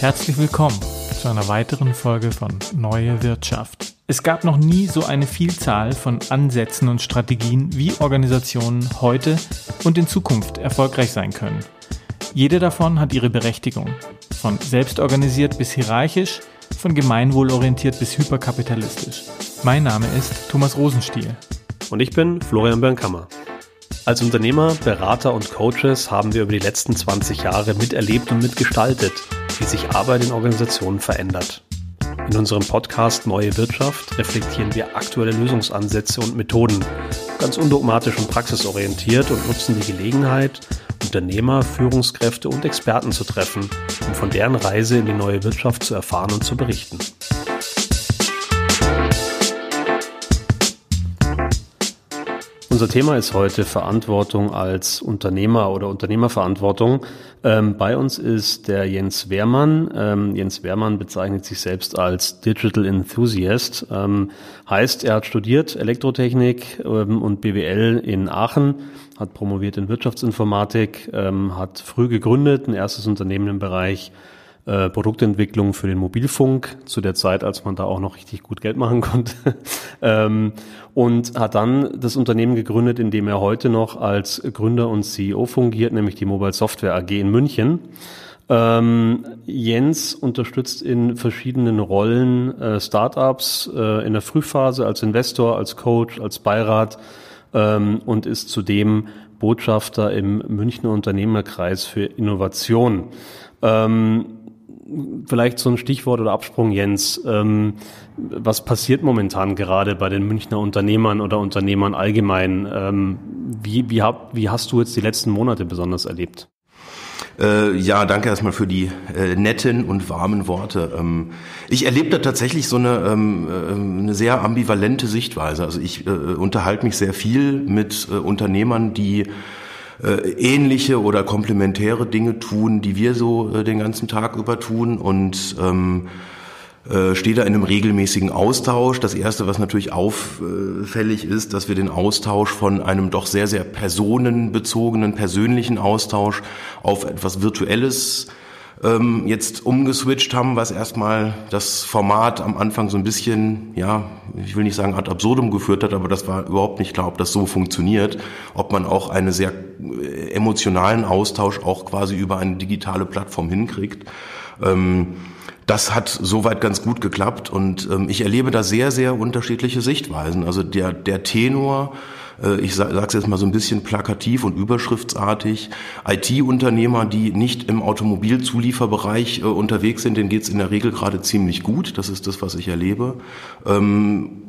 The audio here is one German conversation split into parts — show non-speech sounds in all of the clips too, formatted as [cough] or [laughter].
Herzlich willkommen zu einer weiteren Folge von Neue Wirtschaft. Es gab noch nie so eine Vielzahl von Ansätzen und Strategien, wie Organisationen heute und in Zukunft erfolgreich sein können. Jede davon hat ihre Berechtigung. Von selbstorganisiert bis hierarchisch, von gemeinwohlorientiert bis hyperkapitalistisch. Mein Name ist Thomas Rosenstiel. Und ich bin Florian Bernkammer. Als Unternehmer, Berater und Coaches haben wir über die letzten 20 Jahre miterlebt und mitgestaltet, wie sich Arbeit in Organisationen verändert. In unserem Podcast Neue Wirtschaft reflektieren wir aktuelle Lösungsansätze und Methoden, ganz undogmatisch und praxisorientiert und nutzen die Gelegenheit, Unternehmer, Führungskräfte und Experten zu treffen, um von deren Reise in die neue Wirtschaft zu erfahren und zu berichten. Unser Thema ist heute Verantwortung als Unternehmer oder Unternehmerverantwortung. Ähm, bei uns ist der Jens Wehrmann. Ähm, Jens Wehrmann bezeichnet sich selbst als Digital Enthusiast. Ähm, heißt, er hat studiert Elektrotechnik ähm, und BWL in Aachen, hat promoviert in Wirtschaftsinformatik, ähm, hat früh gegründet, ein erstes Unternehmen im Bereich äh, Produktentwicklung für den Mobilfunk, zu der Zeit, als man da auch noch richtig gut Geld machen [laughs] konnte. ähm, und hat dann das Unternehmen gegründet, in dem er heute noch als Gründer und CEO fungiert, nämlich die Mobile Software AG in München. Ähm, Jens unterstützt in verschiedenen Rollen äh, Startups äh, in der Frühphase als Investor, als Coach, als Beirat ähm, und ist zudem Botschafter im Münchner Unternehmerkreis für Innovation. Ähm, vielleicht so ein Stichwort oder Absprung, Jens. Ähm, was passiert momentan gerade bei den Münchner Unternehmern oder Unternehmern allgemein? Ähm, wie, wie, hab, wie hast du jetzt die letzten Monate besonders erlebt? Äh, ja, danke erstmal für die äh, netten und warmen Worte. Ähm, ich erlebe da tatsächlich so eine, ähm, äh, eine sehr ambivalente Sichtweise. Also ich äh, unterhalte mich sehr viel mit äh, Unternehmern, die äh, ähnliche oder komplementäre Dinge tun, die wir so äh, den ganzen Tag über tun und ähm, äh, stehe da in einem regelmäßigen Austausch. Das erste, was natürlich auffällig ist, dass wir den Austausch von einem doch sehr, sehr personenbezogenen, persönlichen Austausch auf etwas Virtuelles ähm, jetzt umgeswitcht haben, was erstmal das Format am Anfang so ein bisschen, ja, ich will nicht sagen ad absurdum geführt hat, aber das war überhaupt nicht klar, ob das so funktioniert, ob man auch einen sehr äh, emotionalen Austausch auch quasi über eine digitale Plattform hinkriegt. Ähm, das hat soweit ganz gut geklappt und ähm, ich erlebe da sehr, sehr unterschiedliche Sichtweisen. Also der, der Tenor ich sage es jetzt mal so ein bisschen plakativ und überschriftsartig, IT-Unternehmer, die nicht im Automobilzulieferbereich äh, unterwegs sind, denen geht es in der Regel gerade ziemlich gut. Das ist das, was ich erlebe. Ähm,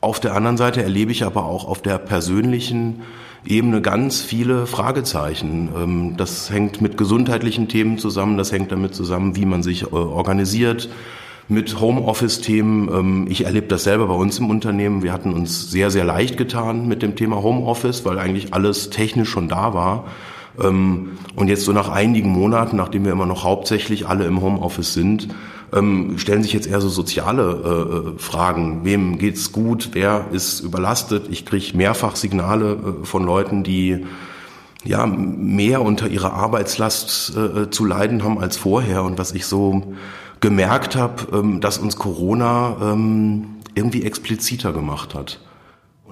auf der anderen Seite erlebe ich aber auch auf der persönlichen Ebene ganz viele Fragezeichen. Ähm, das hängt mit gesundheitlichen Themen zusammen, das hängt damit zusammen, wie man sich äh, organisiert, mit Homeoffice-Themen. Ähm, ich erlebe das selber bei uns im Unternehmen. Wir hatten uns sehr, sehr leicht getan mit dem Thema Homeoffice, weil eigentlich alles technisch schon da war. Ähm, und jetzt so nach einigen Monaten, nachdem wir immer noch hauptsächlich alle im Homeoffice sind, ähm, stellen sich jetzt eher so soziale äh, Fragen. Wem geht's gut? Wer ist überlastet? Ich kriege mehrfach Signale äh, von Leuten, die ja mehr unter ihrer Arbeitslast äh, zu leiden haben als vorher. Und was ich so gemerkt habe, ähm, dass uns Corona ähm, irgendwie expliziter gemacht hat.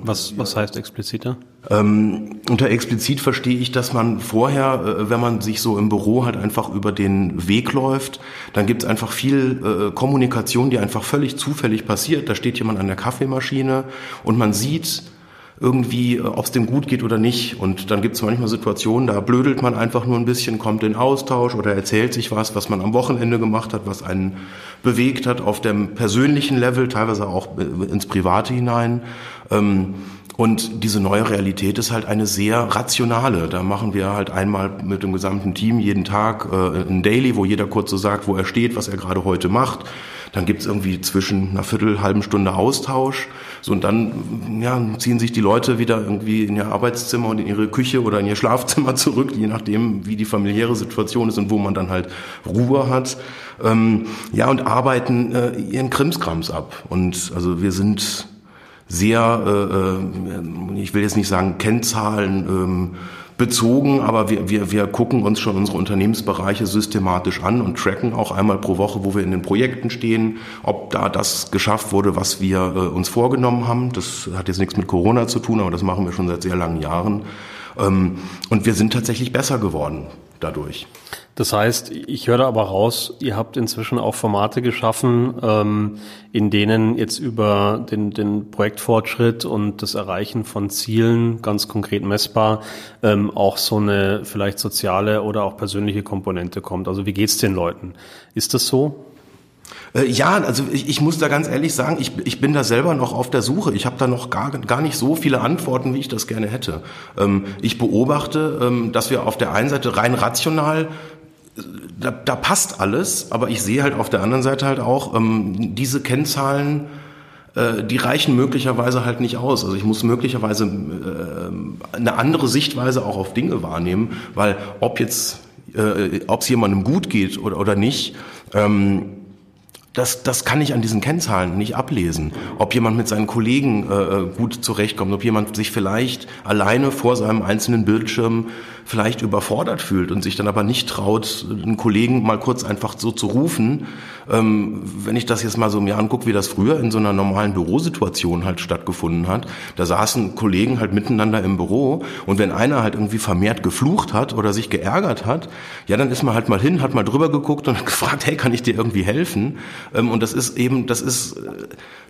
Was, was heißt expliziter? Ähm, unter explizit verstehe ich, dass man vorher, äh, wenn man sich so im Büro halt einfach über den Weg läuft, dann gibt es einfach viel äh, Kommunikation, die einfach völlig zufällig passiert. Da steht jemand an der Kaffeemaschine und man sieht, irgendwie, äh, ob es dem gut geht oder nicht. Und dann gibt es manchmal Situationen, da blödelt man einfach nur ein bisschen, kommt in Austausch oder erzählt sich was, was man am Wochenende gemacht hat, was einen bewegt hat auf dem persönlichen Level, teilweise auch äh, ins Private hinein. Ähm, und diese neue Realität ist halt eine sehr rationale. Da machen wir halt einmal mit dem gesamten Team jeden Tag äh, ein Daily, wo jeder kurz so sagt, wo er steht, was er gerade heute macht. Dann gibt's irgendwie zwischen einer Viertel, halben Stunde Austausch. So, und dann ja, ziehen sich die Leute wieder irgendwie in ihr Arbeitszimmer und in ihre Küche oder in ihr Schlafzimmer zurück, je nachdem, wie die familiäre Situation ist und wo man dann halt Ruhe hat. Ähm, ja, und arbeiten äh, ihren Krimskrams ab. Und also wir sind sehr, äh, äh ich will jetzt nicht sagen Kennzahlen, ähm, bezogen, aber wir, wir, wir gucken uns schon unsere Unternehmensbereiche systematisch an und tracken auch einmal pro Woche, wo wir in den Projekten stehen, ob da das geschafft wurde, was wir äh, uns vorgenommen haben. Das hat jetzt nichts mit Corona zu tun, aber das machen wir schon seit sehr langen Jahren. Ähm, und wir sind tatsächlich besser geworden dadurch. Das heißt, ich höre aber raus, ihr habt inzwischen auch Formate geschaffen, ähm, in denen jetzt über den, den Projektfortschritt und das Erreichen von Zielen ganz konkret messbar ähm, auch so eine vielleicht soziale oder auch persönliche Komponente kommt. Also wie geht's den Leuten? Ist das so? Äh, ja, also ich, ich muss da ganz ehrlich sagen, ich, ich bin da selber noch auf der Suche. Ich habe da noch gar, gar nicht so viele Antworten, wie ich das gerne hätte. Ähm, ich beobachte, ähm, dass wir auf der einen Seite rein rational da, da passt alles, aber ich sehe halt auf der anderen Seite halt auch, ähm, diese Kennzahlen, äh, die reichen möglicherweise halt nicht aus. Also ich muss möglicherweise äh, eine andere Sichtweise auch auf Dinge wahrnehmen, weil ob jetzt, äh, ob es jemandem gut geht oder, oder nicht, ähm, das, das kann ich an diesen Kennzahlen nicht ablesen. Ob jemand mit seinen Kollegen äh, gut zurechtkommt, ob jemand sich vielleicht alleine vor seinem einzelnen Bildschirm vielleicht überfordert fühlt und sich dann aber nicht traut, einen Kollegen mal kurz einfach so zu rufen. Ähm, wenn ich das jetzt mal so mir angucke, wie das früher in so einer normalen Bürosituation halt stattgefunden hat, da saßen Kollegen halt miteinander im Büro und wenn einer halt irgendwie vermehrt geflucht hat oder sich geärgert hat, ja, dann ist man halt mal hin, hat mal drüber geguckt und [laughs] gefragt, hey, kann ich dir irgendwie helfen? Ähm, und das ist eben, das ist,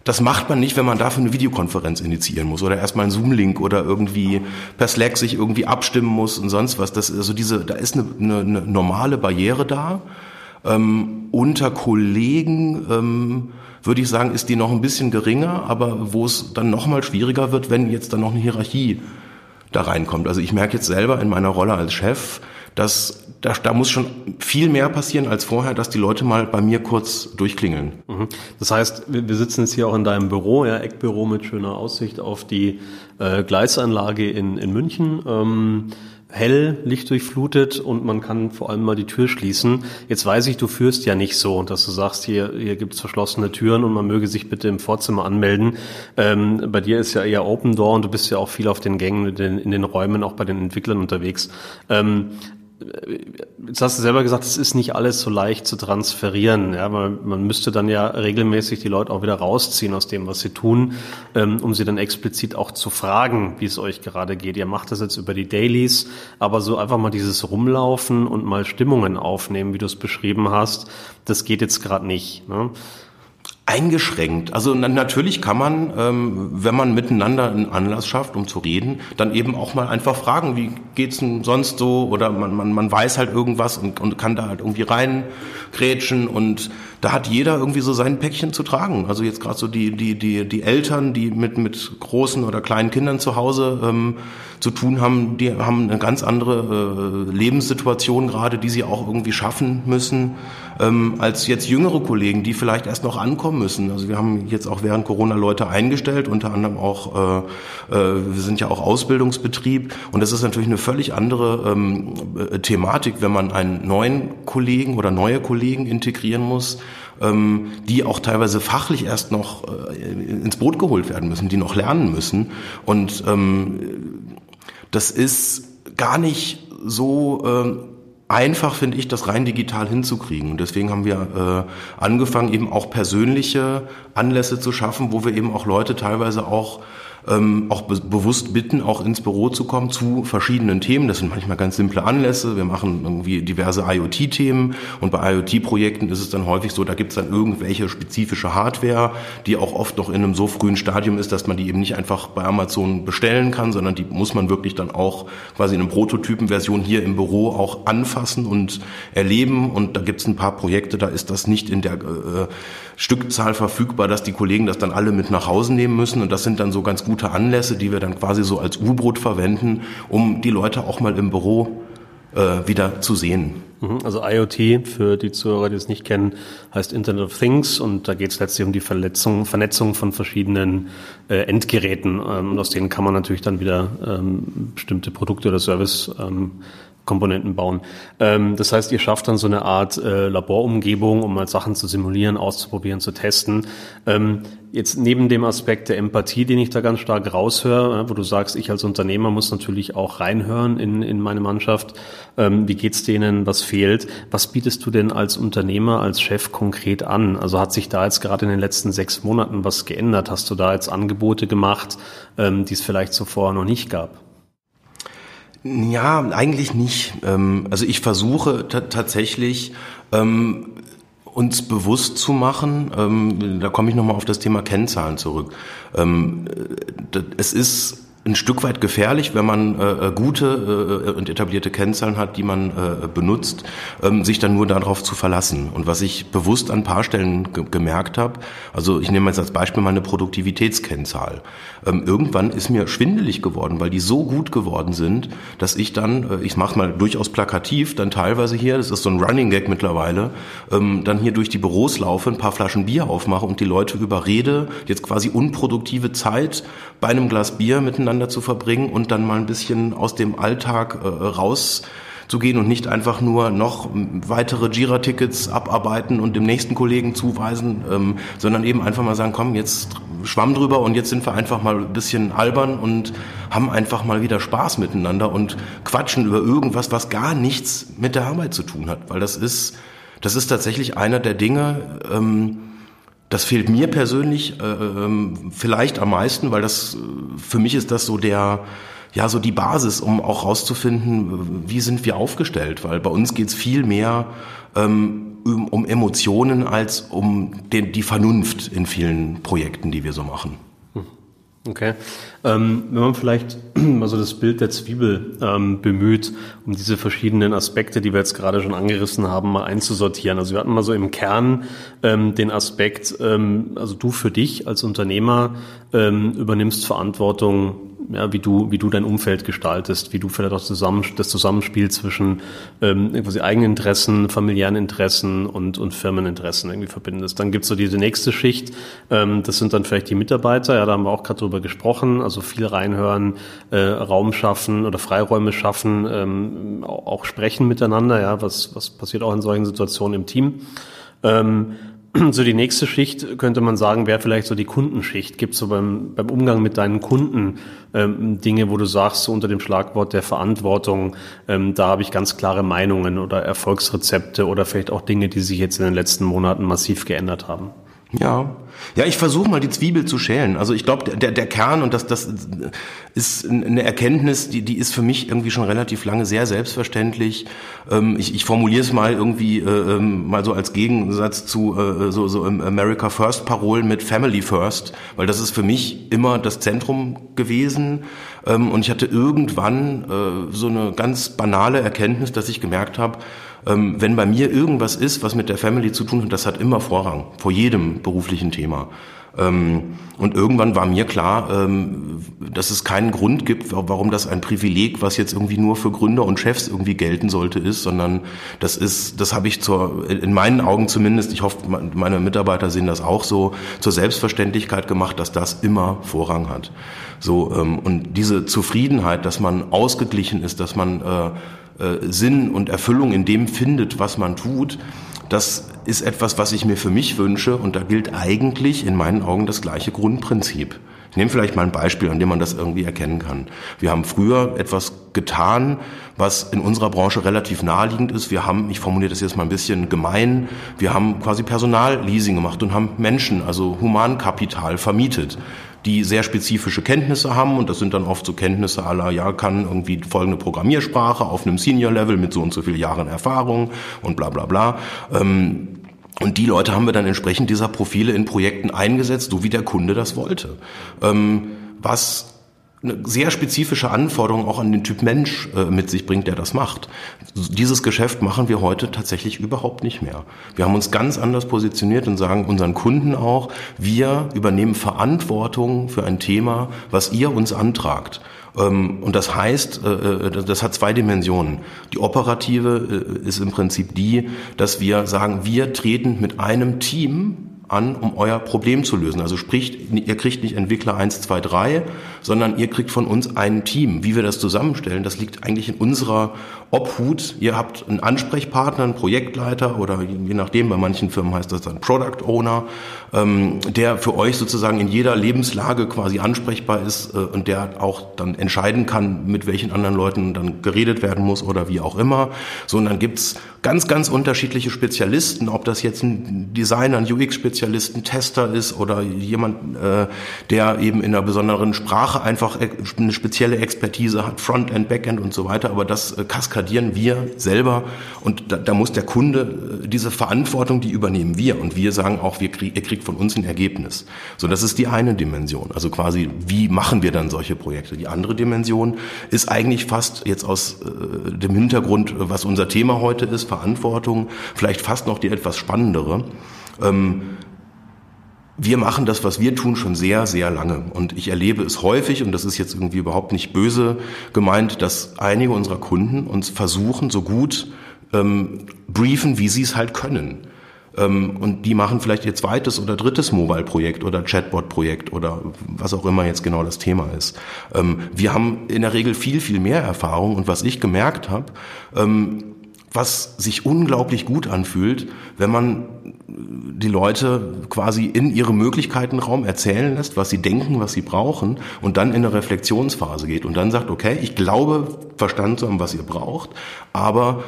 das macht man nicht, wenn man dafür eine Videokonferenz initiieren muss oder erstmal einen Zoom-Link oder irgendwie per Slack sich irgendwie abstimmen muss und sonst was. Das, also diese, da ist eine, eine, eine normale Barriere da. Ähm, unter Kollegen ähm, würde ich sagen, ist die noch ein bisschen geringer, aber wo es dann noch mal schwieriger wird, wenn jetzt dann noch eine Hierarchie da reinkommt. Also ich merke jetzt selber in meiner Rolle als Chef, dass da, da muss schon viel mehr passieren als vorher, dass die Leute mal bei mir kurz durchklingeln. Mhm. Das heißt, wir sitzen jetzt hier auch in deinem Büro, ja, Eckbüro mit schöner Aussicht auf die äh, Gleisanlage in, in München. Ähm, hell, lichtdurchflutet und man kann vor allem mal die Tür schließen. Jetzt weiß ich, du führst ja nicht so, dass du sagst, hier, hier gibt's verschlossene Türen und man möge sich bitte im Vorzimmer anmelden. Ähm, bei dir ist ja eher Open Door und du bist ja auch viel auf den Gängen, in den, in den Räumen, auch bei den Entwicklern unterwegs. Ähm, Jetzt hast du selber gesagt, es ist nicht alles so leicht zu transferieren. Ja, man, man müsste dann ja regelmäßig die Leute auch wieder rausziehen aus dem, was sie tun, ähm, um sie dann explizit auch zu fragen, wie es euch gerade geht. Ihr macht das jetzt über die Dailies, aber so einfach mal dieses Rumlaufen und mal Stimmungen aufnehmen, wie du es beschrieben hast, das geht jetzt gerade nicht. Ne? Eingeschränkt. Also natürlich kann man, ähm, wenn man miteinander einen Anlass schafft, um zu reden, dann eben auch mal einfach fragen, wie geht's denn sonst so? Oder man, man, man weiß halt irgendwas und, und kann da halt irgendwie reingrätschen und da hat jeder irgendwie so sein Päckchen zu tragen. Also jetzt gerade so die, die, die, die Eltern, die mit, mit großen oder kleinen Kindern zu Hause ähm, zu tun haben, die haben eine ganz andere äh, Lebenssituation gerade, die sie auch irgendwie schaffen müssen, ähm, als jetzt jüngere Kollegen, die vielleicht erst noch ankommen müssen. Also wir haben jetzt auch während Corona Leute eingestellt, unter anderem auch, äh, äh, wir sind ja auch Ausbildungsbetrieb und das ist natürlich eine völlig andere ähm, äh, Thematik, wenn man einen neuen Kollegen oder neue Kollegen integrieren muss, ähm, die auch teilweise fachlich erst noch äh, ins Boot geholt werden müssen, die noch lernen müssen und ähm, das ist gar nicht so äh, einfach, finde ich, das rein digital hinzukriegen. Und deswegen haben wir äh, angefangen, eben auch persönliche Anlässe zu schaffen, wo wir eben auch Leute teilweise auch ähm, auch be bewusst bitten, auch ins Büro zu kommen zu verschiedenen Themen. Das sind manchmal ganz simple Anlässe. Wir machen irgendwie diverse IoT-Themen und bei IoT-Projekten ist es dann häufig so, da gibt es dann irgendwelche spezifische Hardware, die auch oft noch in einem so frühen Stadium ist, dass man die eben nicht einfach bei Amazon bestellen kann, sondern die muss man wirklich dann auch quasi in einer Prototypenversion hier im Büro auch anfassen und erleben. Und da gibt es ein paar Projekte, da ist das nicht in der äh, Stückzahl verfügbar, dass die Kollegen das dann alle mit nach Hause nehmen müssen. Und das sind dann so ganz gute Anlässe, die wir dann quasi so als U-Boot verwenden, um die Leute auch mal im Büro äh, wieder zu sehen. Mhm. Also IoT, für die Zuhörer, die es nicht kennen, heißt Internet of Things und da geht es letztlich um die Verletzung, Vernetzung von verschiedenen äh, Endgeräten ähm, und aus denen kann man natürlich dann wieder ähm, bestimmte Produkte oder Service ähm, Komponenten bauen. Ähm, das heißt, ihr schafft dann so eine Art äh, Laborumgebung, um mal Sachen zu simulieren, auszuprobieren, zu testen. Ähm, jetzt neben dem Aspekt der Empathie, den ich da ganz stark raushöre, wo du sagst, ich als Unternehmer muss natürlich auch reinhören in, in meine Mannschaft. Ähm, wie geht's denen? Was fehlt? Was bietest du denn als Unternehmer, als Chef konkret an? Also hat sich da jetzt gerade in den letzten sechs Monaten was geändert? Hast du da jetzt Angebote gemacht, ähm, die es vielleicht zuvor noch nicht gab? Ja, eigentlich nicht. Ähm, also ich versuche tatsächlich ähm, uns bewusst zu machen, ähm, da komme ich nochmal auf das Thema Kennzahlen zurück. Es ist ein Stück weit gefährlich, wenn man äh, äh gute äh, und etablierte Kennzahlen hat, die man äh, benutzt, ähm, sich dann nur darauf zu verlassen. Und was ich bewusst an ein paar Stellen gemerkt habe, also ich nehme jetzt als Beispiel mal eine Produktivitätskennzahl. Ähm, irgendwann ist mir schwindelig geworden, weil die so gut geworden sind, dass ich dann, äh, ich mache mal durchaus plakativ, dann teilweise hier, das ist so ein Running Gag mittlerweile, ähm, dann hier durch die Büros laufe, ein paar Flaschen Bier aufmache und die Leute überrede, jetzt quasi unproduktive Zeit bei einem Glas Bier miteinander miteinander zu verbringen und dann mal ein bisschen aus dem Alltag äh, raus zu gehen und nicht einfach nur noch weitere Jira-Tickets abarbeiten und dem nächsten Kollegen zuweisen, ähm, sondern eben einfach mal sagen, komm, jetzt schwamm drüber und jetzt sind wir einfach mal ein bisschen albern und haben einfach mal wieder Spaß miteinander und quatschen über irgendwas, was gar nichts mit der Arbeit zu tun hat, weil das ist, das ist tatsächlich einer der Dinge, ähm, das fehlt mir persönlich äh, ähm, vielleicht am meisten, weil das für mich ist das so der ja so die Basis, um auch rauszufinden, wie sind wir aufgestellt, weil bei uns geht's viel mehr ähm, um, um Emotionen als um den, die Vernunft in vielen Projekten, die wir so machen. Okay. Ähm, wenn man vielleicht [clears throat] mal so das Bild der Zwiebel ähm, bemüht, um diese verschiedenen Aspekte, die wir jetzt gerade schon angerissen haben, mal einzusortieren. Also wir hatten mal so im Kern ähm, den Aspekt, ähm, also du für dich als Unternehmer ähm, übernimmst Verantwortung ja, wie du, wie du dein Umfeld gestaltest, wie du vielleicht auch zusammen, das Zusammenspiel zwischen ähm, quasi eigenen Interessen, familiären Interessen und, und Firmeninteressen irgendwie verbindest. Dann gibt's so diese nächste Schicht, ähm, das sind dann vielleicht die Mitarbeiter, ja, da haben wir auch gerade drüber gesprochen, also viel reinhören, äh, Raum schaffen oder Freiräume schaffen, ähm, auch sprechen miteinander, ja, was, was passiert auch in solchen Situationen im Team. Ähm, [clears throat] so die nächste Schicht könnte man sagen, wäre vielleicht so die Kundenschicht. Gibt es so beim, beim Umgang mit deinen Kunden ähm, Dinge, wo du sagst, so unter dem Schlagwort der Verantwortung, ähm, da habe ich ganz klare Meinungen oder Erfolgsrezepte oder vielleicht auch Dinge, die sich jetzt in den letzten Monaten massiv geändert haben? Ja, ja, ich versuche mal die Zwiebel zu schälen. Also ich glaube, der, der Kern und das, das ist eine Erkenntnis, die, die ist für mich irgendwie schon relativ lange sehr selbstverständlich. Ähm, ich, ich formuliere es mal irgendwie äh, ähm, mal so als Gegensatz zu äh, so, so America First Parolen mit Family First, weil das ist für mich immer das Zentrum gewesen. Ähm, und ich hatte irgendwann äh, so eine ganz banale Erkenntnis, dass ich gemerkt habe, ähm, wenn bei mir irgendwas ist, was mit der Family zu tun hat, das hat immer Vorrang vor jedem beruflichen Thema. Ähm, und irgendwann war mir klar, ähm, dass es keinen Grund gibt, warum das ein Privileg, was jetzt irgendwie nur für Gründer und Chefs irgendwie gelten sollte, ist, sondern das ist, das habe ich zur, in meinen Augen zumindest, ich hoffe, meine Mitarbeiter sehen das auch so, zur Selbstverständlichkeit gemacht, dass das immer Vorrang hat. So, und diese Zufriedenheit, dass man ausgeglichen ist, dass man äh, Sinn und Erfüllung in dem findet, was man tut, das ist etwas, was ich mir für mich wünsche und da gilt eigentlich in meinen Augen das gleiche Grundprinzip. Ich nehme vielleicht mal ein Beispiel, an dem man das irgendwie erkennen kann. Wir haben früher etwas getan, was in unserer Branche relativ naheliegend ist. Wir haben, ich formuliere das jetzt mal ein bisschen gemein, wir haben quasi Personalleasing gemacht und haben Menschen, also Humankapital vermietet die sehr spezifische Kenntnisse haben und das sind dann oft so Kenntnisse aller, ja, kann irgendwie folgende Programmiersprache auf einem Senior-Level mit so und so vielen Jahren Erfahrung und bla bla bla. Ähm, und die Leute haben wir dann entsprechend dieser Profile in Projekten eingesetzt, so wie der Kunde das wollte. Ähm, was eine sehr spezifische Anforderung auch an den Typ Mensch äh, mit sich bringt, der das macht. Dieses Geschäft machen wir heute tatsächlich überhaupt nicht mehr. Wir haben uns ganz anders positioniert und sagen unseren Kunden auch, wir übernehmen Verantwortung für ein Thema, was ihr uns antragt. Ähm, und das heißt, äh, äh, das hat zwei Dimensionen. Die operative ist im Prinzip die, dass wir sagen, wir treten mit einem Team an, um euer Problem zu lösen. Also sprich, ihr kriegt nicht Entwickler 1, 2, 3, sondern ihr kriegt von uns ein Team. Wie wir das zusammenstellen, das liegt eigentlich in unserer Obhut. Ihr habt einen Ansprechpartner, einen Projektleiter oder je nachdem, bei manchen Firmen heißt das dann Product Owner, ähm, der für euch sozusagen in jeder Lebenslage quasi ansprechbar ist äh, und der auch dann entscheiden kann, mit welchen anderen Leuten dann geredet werden muss oder wie auch immer. So, und dann gibt's ganz, ganz unterschiedliche Spezialisten, ob das jetzt ein Designer, ein UX-Spezialist, ein Tester ist oder jemand, äh, der eben in einer besonderen Sprache einfach eine spezielle Expertise hat, Frontend, Backend und so weiter. Aber das äh, kaskadieren wir selber und da, da muss der Kunde äh, diese Verantwortung, die übernehmen wir und wir sagen auch, wir krieg, ihr kriegt von uns ein Ergebnis. So, das ist die eine Dimension. Also quasi, wie machen wir dann solche Projekte? Die andere Dimension ist eigentlich fast jetzt aus äh, dem Hintergrund, was unser Thema heute ist, Verantwortung, vielleicht fast noch die etwas spannendere. Ähm, wir machen das, was wir tun, schon sehr, sehr lange. Und ich erlebe es häufig, und das ist jetzt irgendwie überhaupt nicht böse gemeint, dass einige unserer Kunden uns versuchen, so gut ähm, briefen, wie sie es halt können. Ähm, und die machen vielleicht ihr zweites oder drittes Mobile-Projekt oder Chatbot-Projekt oder was auch immer jetzt genau das Thema ist. Ähm, wir haben in der Regel viel, viel mehr Erfahrung. Und was ich gemerkt habe, ähm, was sich unglaublich gut anfühlt, wenn man die Leute quasi in ihre Möglichkeiten Raum erzählen lässt, was sie denken, was sie brauchen und dann in eine Reflexionsphase geht und dann sagt, okay, ich glaube verstanden zu haben, was ihr braucht, aber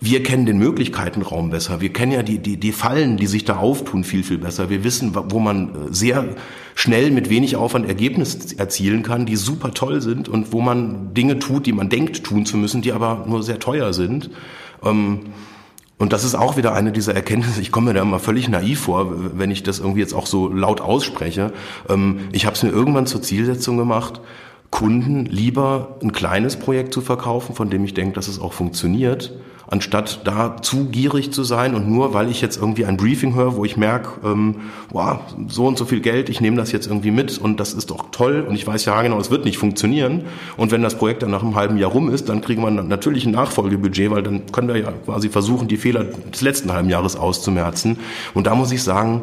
wir kennen den Möglichkeitenraum besser. Wir kennen ja die, die, die Fallen, die sich da auftun, viel, viel besser. Wir wissen, wo man sehr schnell mit wenig Aufwand Ergebnisse erzielen kann, die super toll sind und wo man Dinge tut, die man denkt tun zu müssen, die aber nur sehr teuer sind. Ähm, und das ist auch wieder eine dieser Erkenntnisse. Ich komme mir da immer völlig naiv vor, wenn ich das irgendwie jetzt auch so laut ausspreche. Ähm, ich habe es mir irgendwann zur Zielsetzung gemacht, Kunden lieber ein kleines Projekt zu verkaufen, von dem ich denke, dass es auch funktioniert, anstatt da zu gierig zu sein und nur weil ich jetzt irgendwie ein Briefing höre, wo ich merke, ähm, wow, so und so viel Geld, ich nehme das jetzt irgendwie mit und das ist doch toll und ich weiß ja genau, es wird nicht funktionieren. Und wenn das Projekt dann nach einem halben Jahr rum ist, dann kriegen wir natürlich ein Nachfolgebudget, weil dann können wir ja quasi versuchen, die Fehler des letzten halben Jahres auszumerzen. Und da muss ich sagen,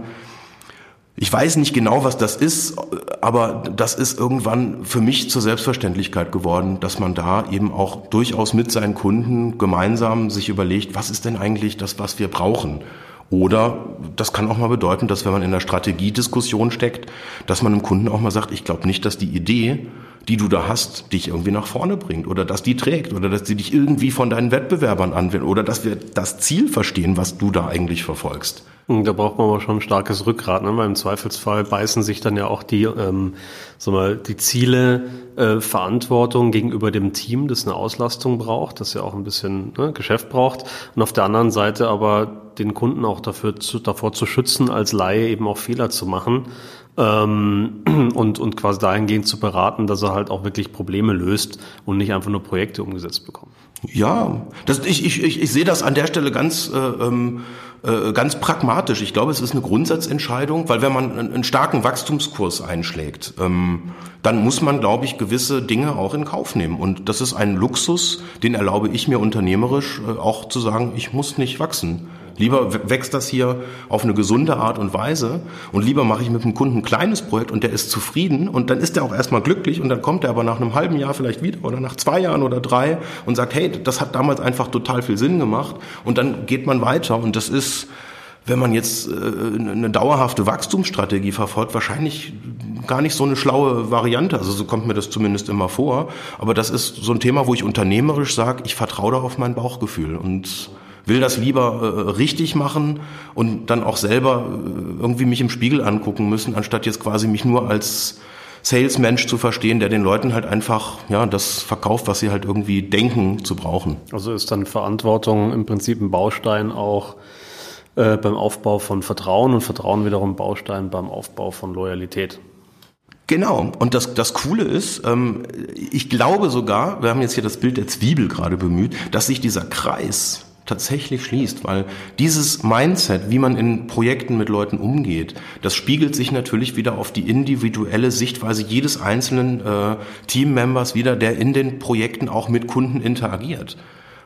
ich weiß nicht genau, was das ist, aber das ist irgendwann für mich zur Selbstverständlichkeit geworden, dass man da eben auch durchaus mit seinen Kunden gemeinsam sich überlegt, was ist denn eigentlich das, was wir brauchen? Oder das kann auch mal bedeuten, dass wenn man in der Strategiediskussion steckt, dass man dem Kunden auch mal sagt, ich glaube nicht, dass die Idee, die du da hast, dich irgendwie nach vorne bringt oder dass die trägt oder dass sie dich irgendwie von deinen Wettbewerbern anwendet oder dass wir das Ziel verstehen, was du da eigentlich verfolgst. Hm, da braucht man aber schon ein starkes Rückgrat, ne? weil im Zweifelsfall beißen sich dann ja auch die, ähm, sag mal, die Ziele, äh, Verantwortung gegenüber dem Team, das eine Auslastung braucht, das ja auch ein bisschen ne, Geschäft braucht. Und auf der anderen Seite aber den Kunden auch dafür zu, davor zu schützen, als Laie eben auch Fehler zu machen ähm, [clears throat] und, und quasi dahingehend zu beraten, dass er halt auch wirklich Probleme löst und nicht einfach nur Projekte umgesetzt bekommt. Ja, das, ich, ich, ich, ich sehe das an der Stelle ganz, äh, ähm, äh, ganz pragmatisch. Ich glaube, es ist eine Grundsatzentscheidung, weil wenn man einen, starken Wachstumskurs einschlägt, ähm, dann muss man, glaube ich, gewisse Dinge auch in Kauf nehmen. Und das ist ein Luxus, den erlaube ich mir unternehmerisch äh, auch zu sagen, ich muss nicht wachsen. Lieber wächst das hier auf eine gesunde Art und Weise und lieber mache ich mit dem Kunden ein kleines Projekt und der ist zufrieden und dann ist er auch erstmal glücklich und dann kommt er aber nach einem halben Jahr vielleicht wieder oder nach zwei Jahren oder drei und sagt, hey, das hat damals einfach total viel Sinn gemacht und dann geht man weiter und das ist, wenn man jetzt äh, eine dauerhafte Wachstumsstrategie verfolgt, wahrscheinlich gar nicht so eine schlaue Variante. Also so kommt mir das zumindest immer vor. Aber das ist so ein Thema, wo ich unternehmerisch sage, ich vertraue da auf mein Bauchgefühl und will das lieber äh, richtig machen und dann auch selber äh, irgendwie mich im Spiegel angucken müssen, anstatt jetzt quasi mich nur als Salesmensch zu verstehen, der den Leuten halt einfach ja das verkauft, was sie halt irgendwie denken zu brauchen. Also ist dann Verantwortung im Prinzip ein Baustein auch äh, beim Aufbau von Vertrauen und Vertrauen wiederum Baustein beim Aufbau von Loyalität. Genau. Und das, das Coole ist, ähm, ich glaube sogar, wir haben jetzt hier das Bild der Zwiebel gerade bemüht, dass sich dieser Kreis tatsächlich schließt, weil dieses Mindset, wie man in Projekten mit Leuten umgeht, das spiegelt sich natürlich wieder auf die individuelle Sichtweise jedes einzelnen äh, Teammembers wieder, der in den Projekten auch mit Kunden interagiert.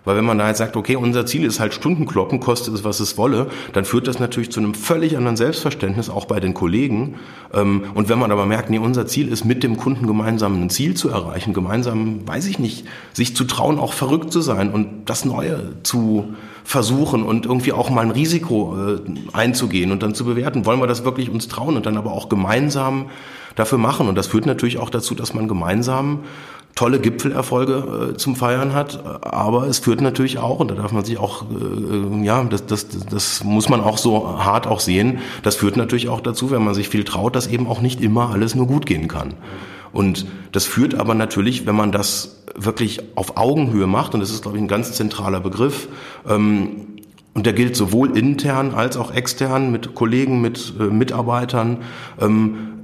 Weil wenn man da jetzt sagt, okay, unser Ziel ist halt Stundenkloppen, kostet es, was es wolle, dann führt das natürlich zu einem völlig anderen Selbstverständnis, auch bei den Kollegen. Ähm, und wenn man aber merkt, nee, unser Ziel ist, mit dem Kunden gemeinsam ein Ziel zu erreichen, gemeinsam, weiß ich nicht, sich zu trauen, auch verrückt zu sein und das Neue zu versuchen und irgendwie auch mal ein Risiko äh, einzugehen und dann zu bewerten, wollen wir das wirklich uns trauen und dann aber auch gemeinsam dafür machen. Und das führt natürlich auch dazu, dass man gemeinsam tolle Gipfelerfolge äh, zum Feiern hat, aber es führt natürlich auch, und da darf man sich auch, äh, ja, das, das, das muss man auch so hart auch sehen, das führt natürlich auch dazu, wenn man sich viel traut, dass eben auch nicht immer alles nur gut gehen kann. Und das führt aber natürlich, wenn man das wirklich auf Augenhöhe macht, und das ist, glaube ich, ein ganz zentraler Begriff, ähm, und der gilt sowohl intern als auch extern mit Kollegen, mit äh, Mitarbeitern, ähm,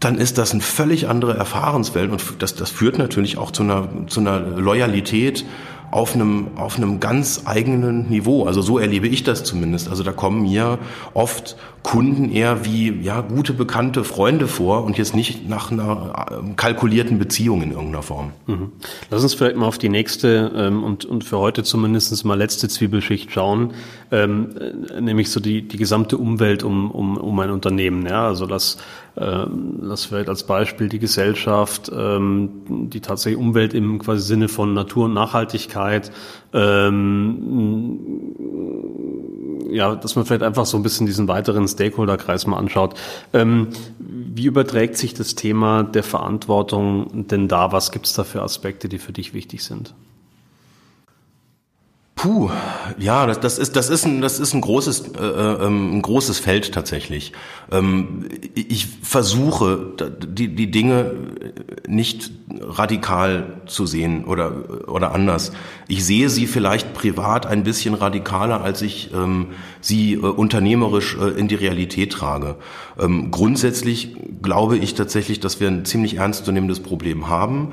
dann ist das eine völlig andere Erfahrenswelt und das, das führt natürlich auch zu einer, zu einer Loyalität auf einem, auf einem ganz eigenen Niveau. Also so erlebe ich das zumindest. Also da kommen mir oft Kunden eher wie ja, gute, bekannte Freunde vor und jetzt nicht nach einer äh, kalkulierten Beziehung in irgendeiner Form. Mhm. Lass uns vielleicht mal auf die nächste ähm, und, und für heute zumindest mal letzte Zwiebelschicht schauen, ähm, äh, nämlich so die, die gesamte Umwelt um, um, um ein Unternehmen. Ja? Also das ähm, das vielleicht als Beispiel die Gesellschaft, ähm, die tatsächliche Umwelt im quasi Sinne von Natur und Nachhaltigkeit, ähm, ja, dass man vielleicht einfach so ein bisschen diesen weiteren Stakeholderkreis mal anschaut. Wie überträgt sich das Thema der Verantwortung denn da? Was gibt es da für Aspekte, die für dich wichtig sind? Puh, ja, das, das ist das ist ein das ist ein großes äh, äh, ähm, ein großes Feld tatsächlich. Ähm, ich versuche die die Dinge nicht radikal zu sehen oder oder anders. Ich sehe sie vielleicht privat ein bisschen radikaler, als ich ähm, sie äh, unternehmerisch äh, in die Realität trage. Ähm, grundsätzlich glaube ich tatsächlich, dass wir ein ziemlich ernstzunehmendes Problem haben.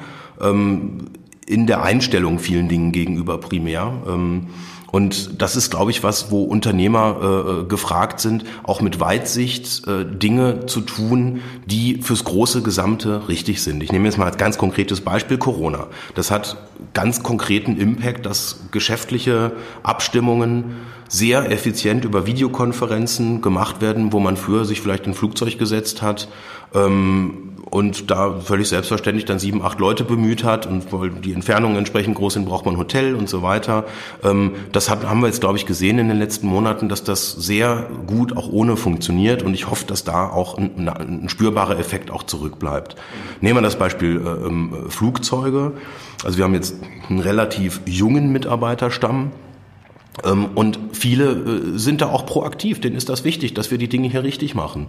In der Einstellung vielen Dingen gegenüber primär. Ähm, und das ist, glaube ich, was, wo Unternehmer äh, gefragt sind, auch mit Weitsicht äh, Dinge zu tun, die fürs große Gesamte richtig sind. Ich nehme jetzt mal als ganz konkretes Beispiel Corona. Das hat ganz konkreten Impact, dass geschäftliche Abstimmungen sehr effizient über Videokonferenzen gemacht werden, wo man früher sich vielleicht ein Flugzeug gesetzt hat. Ähm, und da völlig selbstverständlich dann sieben, acht Leute bemüht hat und weil die Entfernungen entsprechend groß sind, braucht man ein Hotel und so weiter. Ähm, das haben wir jetzt, glaube ich, gesehen in den letzten Monaten, dass das sehr gut auch ohne funktioniert und ich hoffe, dass da auch ein, ein spürbarer Effekt auch zurückbleibt. Nehmen wir das Beispiel äh, ähm, Flugzeuge. Also wir haben jetzt einen relativ jungen Mitarbeiterstamm. Ähm, und viele äh, sind da auch proaktiv, denen ist das wichtig, dass wir die Dinge hier richtig machen.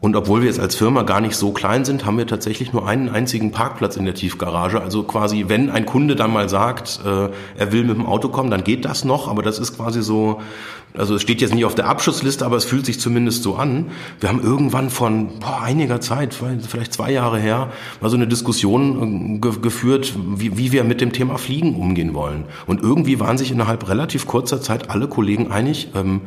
Und obwohl wir jetzt als Firma gar nicht so klein sind, haben wir tatsächlich nur einen einzigen Parkplatz in der Tiefgarage. Also quasi, wenn ein Kunde dann mal sagt, äh, er will mit dem Auto kommen, dann geht das noch. Aber das ist quasi so, also es steht jetzt nicht auf der Abschussliste, aber es fühlt sich zumindest so an. Wir haben irgendwann von boah, einiger Zeit, vielleicht zwei Jahre her, mal so eine Diskussion äh, ge geführt, wie, wie wir mit dem Thema Fliegen umgehen wollen. Und irgendwie waren sich innerhalb relativ kurzer Zeit alle Kollegen einig, ähm,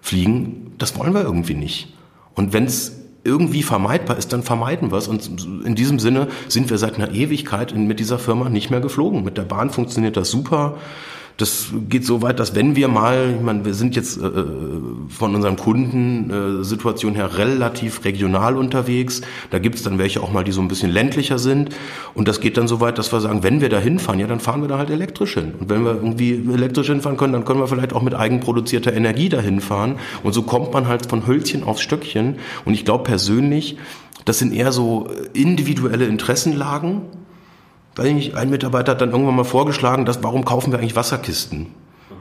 Fliegen, das wollen wir irgendwie nicht. Und wenn es irgendwie vermeidbar ist, dann vermeiden wir es. Und in diesem Sinne sind wir seit einer Ewigkeit mit dieser Firma nicht mehr geflogen. Mit der Bahn funktioniert das super. Das geht so weit, dass wenn wir mal, ich meine, wir sind jetzt äh, von unserem Kundensituation äh, her relativ regional unterwegs. Da gibt es dann welche auch mal, die so ein bisschen ländlicher sind. Und das geht dann so weit, dass wir sagen, wenn wir da hinfahren, ja, dann fahren wir da halt elektrisch hin. Und wenn wir irgendwie elektrisch hinfahren können, dann können wir vielleicht auch mit eigenproduzierter Energie dahin fahren. Und so kommt man halt von Hölzchen aufs Stöckchen. Und ich glaube persönlich, das sind eher so individuelle Interessenlagen ein Mitarbeiter hat dann irgendwann mal vorgeschlagen, dass, warum kaufen wir eigentlich Wasserkisten?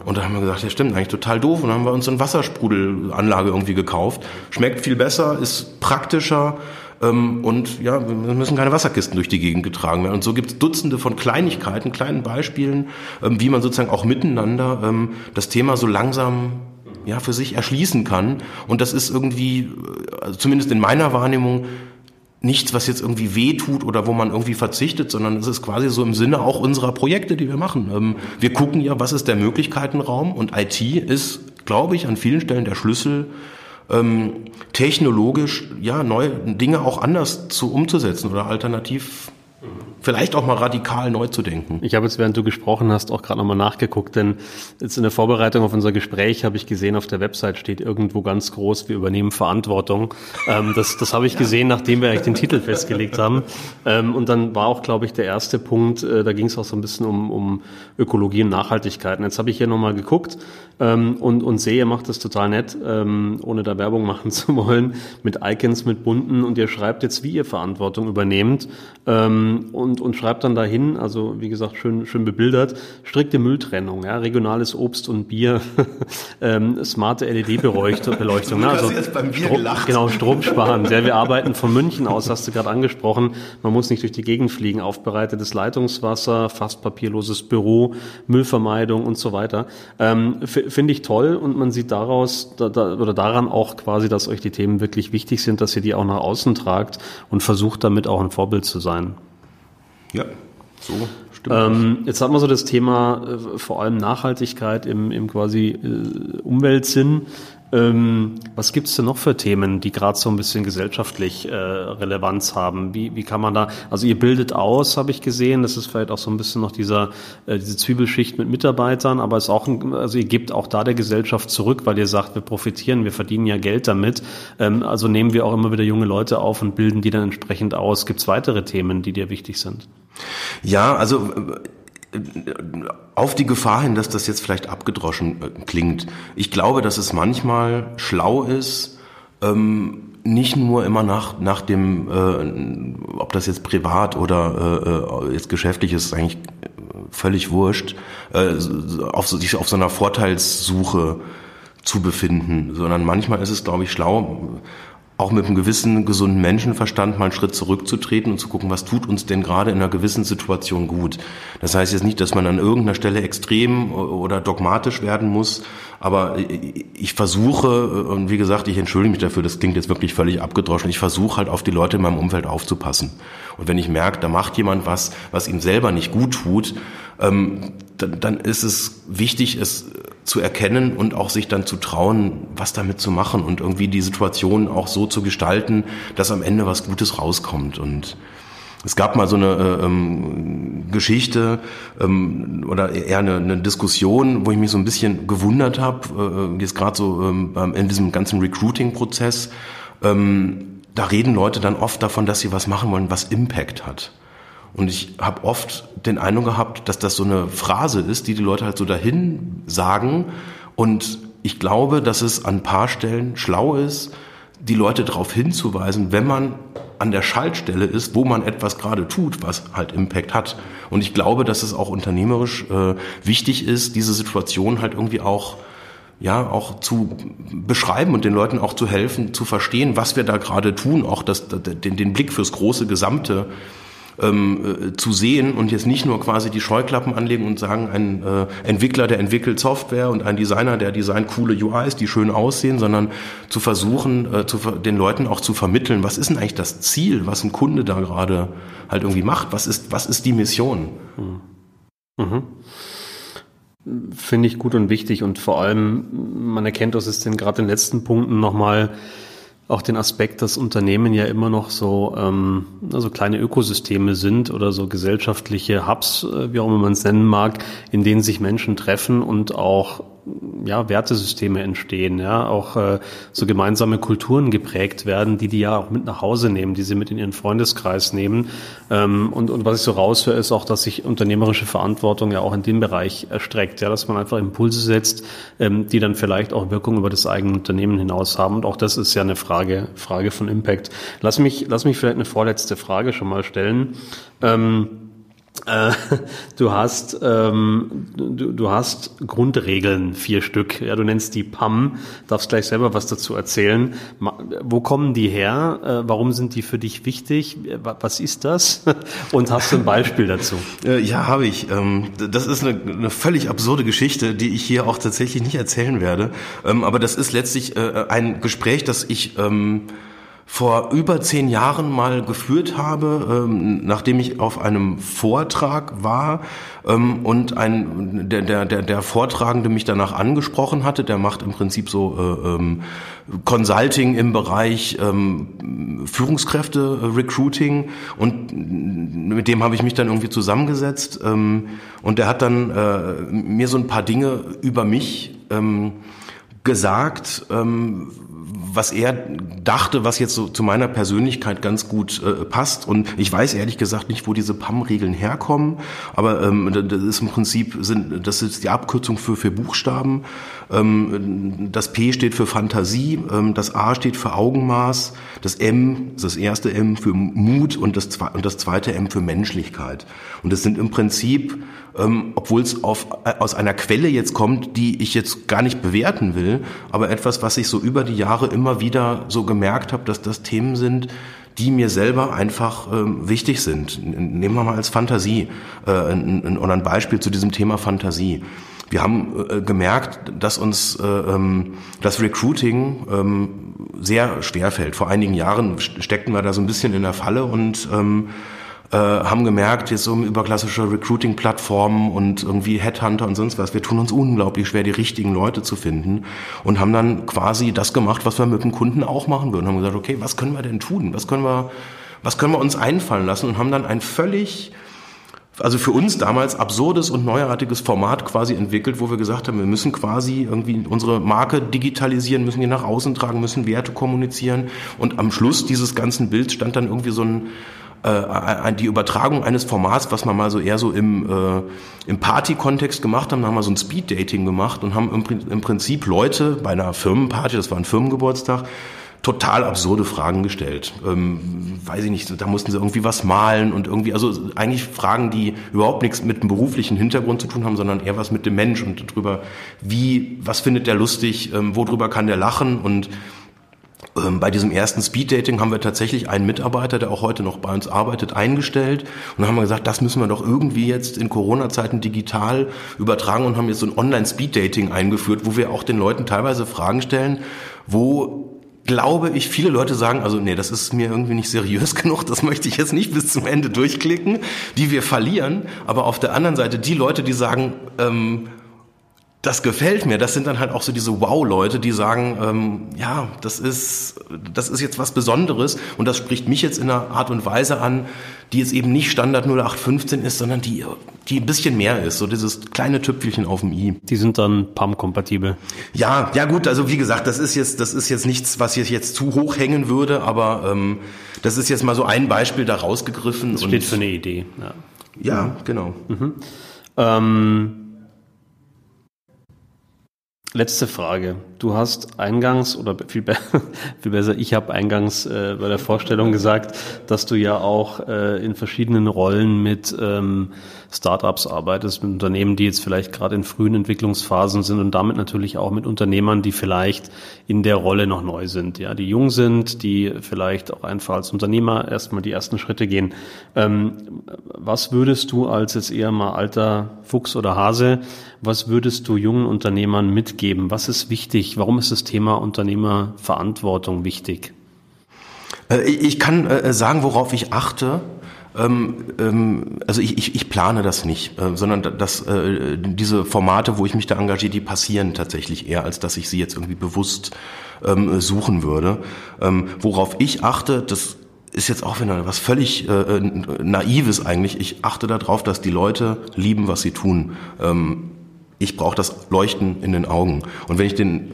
Und da haben wir gesagt, ja stimmt, eigentlich total doof. Und dann haben wir uns so eine Wassersprudelanlage irgendwie gekauft. Schmeckt viel besser, ist praktischer ähm, und ja, wir müssen keine Wasserkisten durch die Gegend getragen werden. Und so gibt es Dutzende von Kleinigkeiten, kleinen Beispielen, ähm, wie man sozusagen auch miteinander ähm, das Thema so langsam ja, für sich erschließen kann. Und das ist irgendwie, also zumindest in meiner Wahrnehmung, nichts, was jetzt irgendwie weh tut oder wo man irgendwie verzichtet, sondern es ist quasi so im Sinne auch unserer Projekte, die wir machen. Ähm, wir gucken ja, was ist der Möglichkeitenraum und IT ist, glaube ich, an vielen Stellen der Schlüssel, ähm, technologisch ja neue Dinge auch anders zu umzusetzen oder alternativ vielleicht auch mal radikal neu zu denken. Ich habe jetzt, während du gesprochen hast, auch gerade nochmal nachgeguckt, denn jetzt in der Vorbereitung auf unser Gespräch habe ich gesehen, auf der Website steht irgendwo ganz groß, wir übernehmen Verantwortung. Ähm, das, das habe ich gesehen, nachdem wir eigentlich den Titel festgelegt haben. Ähm, und dann war auch, glaube ich, der erste Punkt, äh, da ging es auch so ein bisschen um, um Ökologie und Nachhaltigkeit. Und jetzt habe ich hier nochmal geguckt ähm, und, und sehe, ihr macht das total nett, ähm, ohne da Werbung machen [laughs] zu wollen, mit Icons, mit bunten und ihr schreibt jetzt, wie ihr Verantwortung übernehmt ähm, und, und schreibt dann dahin, also wie gesagt, schön, schön bebildert, strikte Mülltrennung, ja, regionales Obst und Bier, [laughs] ähm, smarte LED-Beleuchtung. Ne? Also Strom, genau, Strom sparen. Ja, wir arbeiten von München aus, hast du gerade angesprochen. Man muss nicht durch die Gegend fliegen, aufbereitetes Leitungswasser, fast papierloses Büro, Müllvermeidung und so weiter. Ähm, Finde ich toll und man sieht daraus da, da, oder daran auch quasi, dass euch die Themen wirklich wichtig sind, dass ihr die auch nach außen tragt und versucht damit auch ein Vorbild zu sein. Ja, so stimmt. Ähm, jetzt hat man so das Thema äh, vor allem Nachhaltigkeit im, im quasi äh, Umweltsinn. Ähm, was gibt's denn noch für Themen, die gerade so ein bisschen gesellschaftlich äh, Relevanz haben? Wie, wie kann man da, also ihr bildet aus, habe ich gesehen, das ist vielleicht auch so ein bisschen noch dieser, äh, diese Zwiebelschicht mit Mitarbeitern, aber es auch, ein, also ihr gebt auch da der Gesellschaft zurück, weil ihr sagt, wir profitieren, wir verdienen ja Geld damit. Ähm, also nehmen wir auch immer wieder junge Leute auf und bilden die dann entsprechend aus. Gibt's weitere Themen, die dir wichtig sind? Ja, also auf die Gefahr hin, dass das jetzt vielleicht abgedroschen äh, klingt. Ich glaube, dass es manchmal schlau ist, ähm, nicht nur immer nach, nach dem, äh, ob das jetzt privat oder äh, äh jetzt geschäftlich ist, ist eigentlich völlig wurscht, äh, auf, sich auf so einer Vorteilssuche zu befinden, sondern manchmal ist es, glaube ich, schlau, auch mit einem gewissen gesunden Menschenverstand mal einen Schritt zurückzutreten und zu gucken, was tut uns denn gerade in einer gewissen Situation gut. Das heißt jetzt nicht, dass man an irgendeiner Stelle extrem oder dogmatisch werden muss, aber ich versuche, und wie gesagt, ich entschuldige mich dafür, das klingt jetzt wirklich völlig abgedroschen, ich versuche halt auf die Leute in meinem Umfeld aufzupassen. Und wenn ich merke, da macht jemand was, was ihm selber nicht gut tut, ähm, dann, dann ist es wichtig, es zu erkennen und auch sich dann zu trauen, was damit zu machen und irgendwie die Situation auch so zu gestalten, dass am Ende was Gutes rauskommt. Und es gab mal so eine äh, ähm, Geschichte ähm, oder eher eine, eine, Diskussion, wo ich mich so ein bisschen gewundert habe, äh, jetzt gerade so ähm, in diesem ganzen Recruiting-Prozess. Ähm, da reden Leute dann oft davon, dass sie was machen wollen, was Impact hat. Und ich habe oft den Eindruck gehabt, dass das so eine Phrase ist, die die Leute halt so dahin sagen. Und ich glaube, dass es an ein paar Stellen schlau ist, die Leute darauf hinzuweisen, wenn man an der Schaltstelle ist, wo man etwas gerade tut, was halt Impact hat. Und ich glaube, dass es auch unternehmerisch äh, wichtig ist, diese Situation halt irgendwie auch ja auch zu beschreiben und den Leuten auch zu helfen, zu verstehen, was wir da gerade tun, auch das, den, den Blick fürs große Gesamte ähm, äh, zu sehen und jetzt nicht nur quasi die Scheuklappen anlegen und sagen, ein äh, Entwickler, der entwickelt Software und ein Designer, der designt coole UIs, die schön aussehen, sondern zu versuchen, äh, zu, den Leuten auch zu vermitteln, was ist denn eigentlich das Ziel, was ein Kunde da gerade halt irgendwie macht, was ist, was ist die Mission? Mhm. Mhm. Finde ich gut und wichtig und vor allem, man erkennt aus den gerade den letzten Punkten nochmal, auch den Aspekt, dass Unternehmen ja immer noch so ähm, also kleine Ökosysteme sind oder so gesellschaftliche Hubs, äh, wie auch immer man es nennen mag, in denen sich Menschen treffen und auch ja, Wertesysteme entstehen, ja, auch äh, so gemeinsame Kulturen geprägt werden, die die ja auch mit nach Hause nehmen, die sie mit in ihren Freundeskreis nehmen. Ähm, und, und was ich so raushöre, ist auch, dass sich unternehmerische Verantwortung ja auch in dem Bereich erstreckt, ja, dass man einfach Impulse setzt, ähm, die dann vielleicht auch Wirkung über das eigene Unternehmen hinaus haben. Und auch das ist ja eine Frage, Frage von Impact. Lass mich, lass mich vielleicht eine vorletzte Frage schon mal stellen. Ähm, äh, [laughs] du hast, ähm, du, du hast Grundregeln, vier Stück. Ja, du nennst die PAM, darfst gleich selber was dazu erzählen. Wo kommen die her? Äh, warum sind die für dich wichtig? Was ist das? [laughs] Und hast du ein Beispiel dazu? Äh, ja, habe ich. Ähm, das ist eine, eine völlig absurde Geschichte, die ich hier auch tatsächlich nicht erzählen werde. Ähm, aber das ist letztlich äh, ein Gespräch, das ich ähm, vor über zehn Jahren mal geführt habe, ähm, nachdem ich auf einem Vortrag war ähm, und ein, der, der, der, der Vortragende mich danach angesprochen hatte, der macht im Prinzip so äh, ähm, Consulting im Bereich ähm, Führungskräfte, äh, Recruiting und mit dem habe ich mich dann irgendwie zusammengesetzt ähm, und der hat dann äh, mir so ein paar Dinge über mich ähm, gesagt, ähm, was er dachte, was jetzt so zu meiner Persönlichkeit ganz gut äh, passt. Und ich weiß ehrlich gesagt nicht, wo diese PAM-Regeln herkommen, aber ähm, das ist im Prinzip sind das ist die Abkürzung für für Buchstaben. Ähm, das P steht für Fantasie, ähm, das A steht für Augenmaß, das M, das erste M für Mut und das, zweite M für Menschlichkeit. Und das sind im Prinzip ähm, obwohl es äh, aus einer Quelle jetzt kommt, die ich jetzt gar nicht bewerten will, aber etwas, was ich so über die Jahre immer wieder so gemerkt habe, dass das Themen sind, die mir selber einfach ähm, wichtig sind. Nehmen wir mal als Fantasie äh, ein, ein Beispiel zu diesem Thema Fantasie. Wir haben äh, gemerkt, dass uns äh, ähm, das Recruiting ähm, sehr schwer fällt. Vor einigen Jahren steckten wir da so ein bisschen in der Falle und ähm, äh, haben gemerkt, jetzt so über klassische Recruiting-Plattformen und irgendwie Headhunter und sonst was, wir tun uns unglaublich schwer, die richtigen Leute zu finden und haben dann quasi das gemacht, was wir mit dem Kunden auch machen würden. Haben gesagt, okay, was können wir denn tun? Was können wir, was können wir uns einfallen lassen? Und haben dann ein völlig also für uns damals absurdes und neuartiges Format quasi entwickelt, wo wir gesagt haben, wir müssen quasi irgendwie unsere Marke digitalisieren, müssen die nach außen tragen, müssen Werte kommunizieren. Und am Schluss dieses ganzen Bilds stand dann irgendwie so ein äh, die Übertragung eines Formats, was man mal so eher so im, äh, im Party-Kontext gemacht haben, da haben wir so ein Speed-Dating gemacht und haben im, im Prinzip Leute bei einer Firmenparty, das war ein Firmengeburtstag, total absurde Fragen gestellt. Ähm, weiß ich nicht, da mussten sie irgendwie was malen und irgendwie, also eigentlich Fragen, die überhaupt nichts mit dem beruflichen Hintergrund zu tun haben, sondern eher was mit dem Mensch und darüber, wie, was findet der lustig, ähm, worüber kann der lachen und ähm, bei diesem ersten Speeddating haben wir tatsächlich einen Mitarbeiter, der auch heute noch bei uns arbeitet, eingestellt. Und dann haben wir gesagt, das müssen wir doch irgendwie jetzt in Corona-Zeiten digital übertragen und haben jetzt so ein Online-Speeddating eingeführt, wo wir auch den Leuten teilweise Fragen stellen, wo glaube ich, viele Leute sagen, also nee, das ist mir irgendwie nicht seriös [laughs] genug, das möchte ich jetzt nicht bis zum Ende durchklicken, die wir verlieren. Aber auf der anderen Seite die Leute, die sagen, ähm, das gefällt mir. Das sind dann halt auch so diese Wow-Leute, die sagen, ähm, ja, das ist, das ist jetzt was Besonderes und das spricht mich jetzt in einer Art und Weise an, die jetzt eben nicht Standard 0815 ist, sondern die, die ein bisschen mehr ist. So dieses kleine Tüpfelchen auf dem i. Die sind dann PAM-kompatibel. Ja, ja gut. Also wie gesagt, das ist jetzt, das ist jetzt nichts, was ich jetzt zu hoch hängen würde, aber ähm, das ist jetzt mal so ein Beispiel da rausgegriffen. Das steht für eine Idee. Ja, ja genau. Mhm. Ähm Letzte Frage. Du hast eingangs, oder viel, be [laughs] viel besser, ich habe eingangs äh, bei der Vorstellung gesagt, dass du ja auch äh, in verschiedenen Rollen mit ähm, Startups arbeitest, mit Unternehmen, die jetzt vielleicht gerade in frühen Entwicklungsphasen sind und damit natürlich auch mit Unternehmern, die vielleicht in der Rolle noch neu sind, ja, die jung sind, die vielleicht auch einfach als Unternehmer erstmal die ersten Schritte gehen. Ähm, was würdest du als jetzt eher mal alter Fuchs oder Hase, was würdest du jungen Unternehmern mitgeben? Was ist wichtig? Warum ist das Thema Unternehmerverantwortung wichtig? Äh, ich kann äh, sagen, worauf ich achte. Ähm, ähm, also ich, ich, ich plane das nicht, äh, sondern dass diese Formate, wo ich mich da engagiere, die passieren tatsächlich eher, als dass ich sie jetzt irgendwie bewusst ähm, suchen würde. Worauf ich achte, das ist jetzt auch wieder was völlig naives eigentlich. Ich achte darauf, dass die Leute lieben, was sie tun. Ich brauche das Leuchten in den Augen. Und wenn ich den,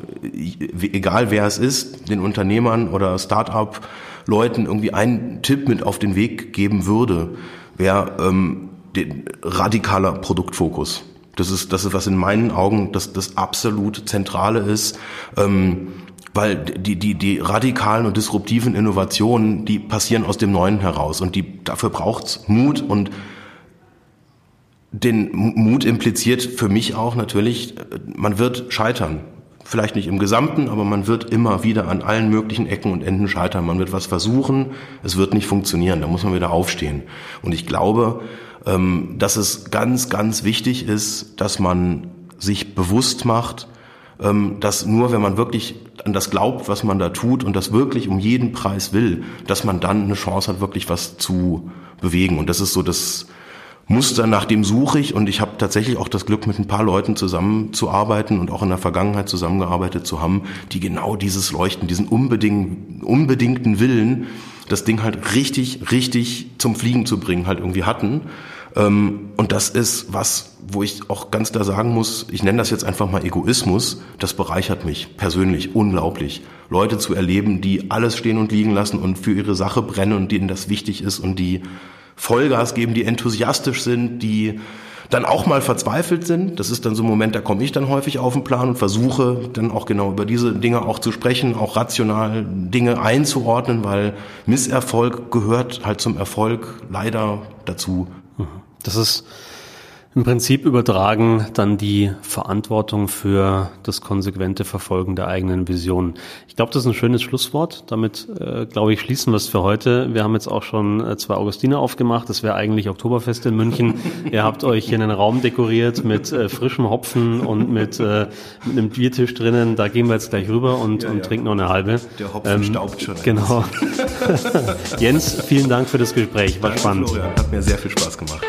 egal wer es ist, den Unternehmern oder Start-up Leuten irgendwie einen Tipp mit auf den Weg geben würde, wäre ähm, den radikaler Produktfokus. Das ist, das ist, was in meinen Augen das, das absolut Zentrale ist. Ähm, weil die, die, die radikalen und disruptiven Innovationen, die passieren aus dem Neuen heraus und die, dafür braucht's Mut und den Mut impliziert für mich auch natürlich, man wird scheitern vielleicht nicht im Gesamten, aber man wird immer wieder an allen möglichen Ecken und Enden scheitern. Man wird was versuchen, es wird nicht funktionieren, da muss man wieder aufstehen. Und ich glaube, ähm, dass es ganz, ganz wichtig ist, dass man sich bewusst macht, ähm, dass nur wenn man wirklich an das glaubt, was man da tut und das wirklich um jeden Preis will, dass man dann eine Chance hat, wirklich was zu bewegen. Und das ist so das Muster, nach dem suche ich und ich habe tatsächlich auch das Glück, mit ein paar Leuten zusammenzuarbeiten und auch in der Vergangenheit zusammengearbeitet zu haben, die genau dieses Leuchten, diesen unbedingten, unbedingten Willen, das Ding halt richtig, richtig zum Fliegen zu bringen, halt irgendwie hatten. Ähm, und das ist was, wo ich auch ganz klar sagen muss, ich nenne das jetzt einfach mal Egoismus, das bereichert mich persönlich unglaublich. Leute zu erleben, die alles stehen und liegen lassen und für ihre Sache brennen und denen das wichtig ist und die Vollgas geben, die enthusiastisch sind, die dann auch mal verzweifelt sind. Das ist dann so ein Moment, da komme ich dann häufig auf den Plan und versuche dann auch genau über diese Dinge auch zu sprechen, auch rational Dinge einzuordnen, weil Misserfolg gehört halt zum Erfolg leider dazu. Das ist im Prinzip übertragen dann die Verantwortung für das konsequente Verfolgen der eigenen Vision. Ich glaube, das ist ein schönes Schlusswort. Damit, äh, glaube ich, schließen wir es für heute. Wir haben jetzt auch schon äh, zwei Augustiner aufgemacht. Das wäre eigentlich Oktoberfest in München. [laughs] Ihr habt euch hier einen Raum dekoriert mit äh, frischem Hopfen und mit, äh, mit einem Biertisch drinnen. Da gehen wir jetzt gleich rüber und, ja, und ja. trinken noch eine halbe. Der Hopfen ähm, staubt schon. Genau. [laughs] [laughs] Jens, vielen Dank für das Gespräch. War Danke, spannend. Florian. Hat mir sehr viel Spaß gemacht.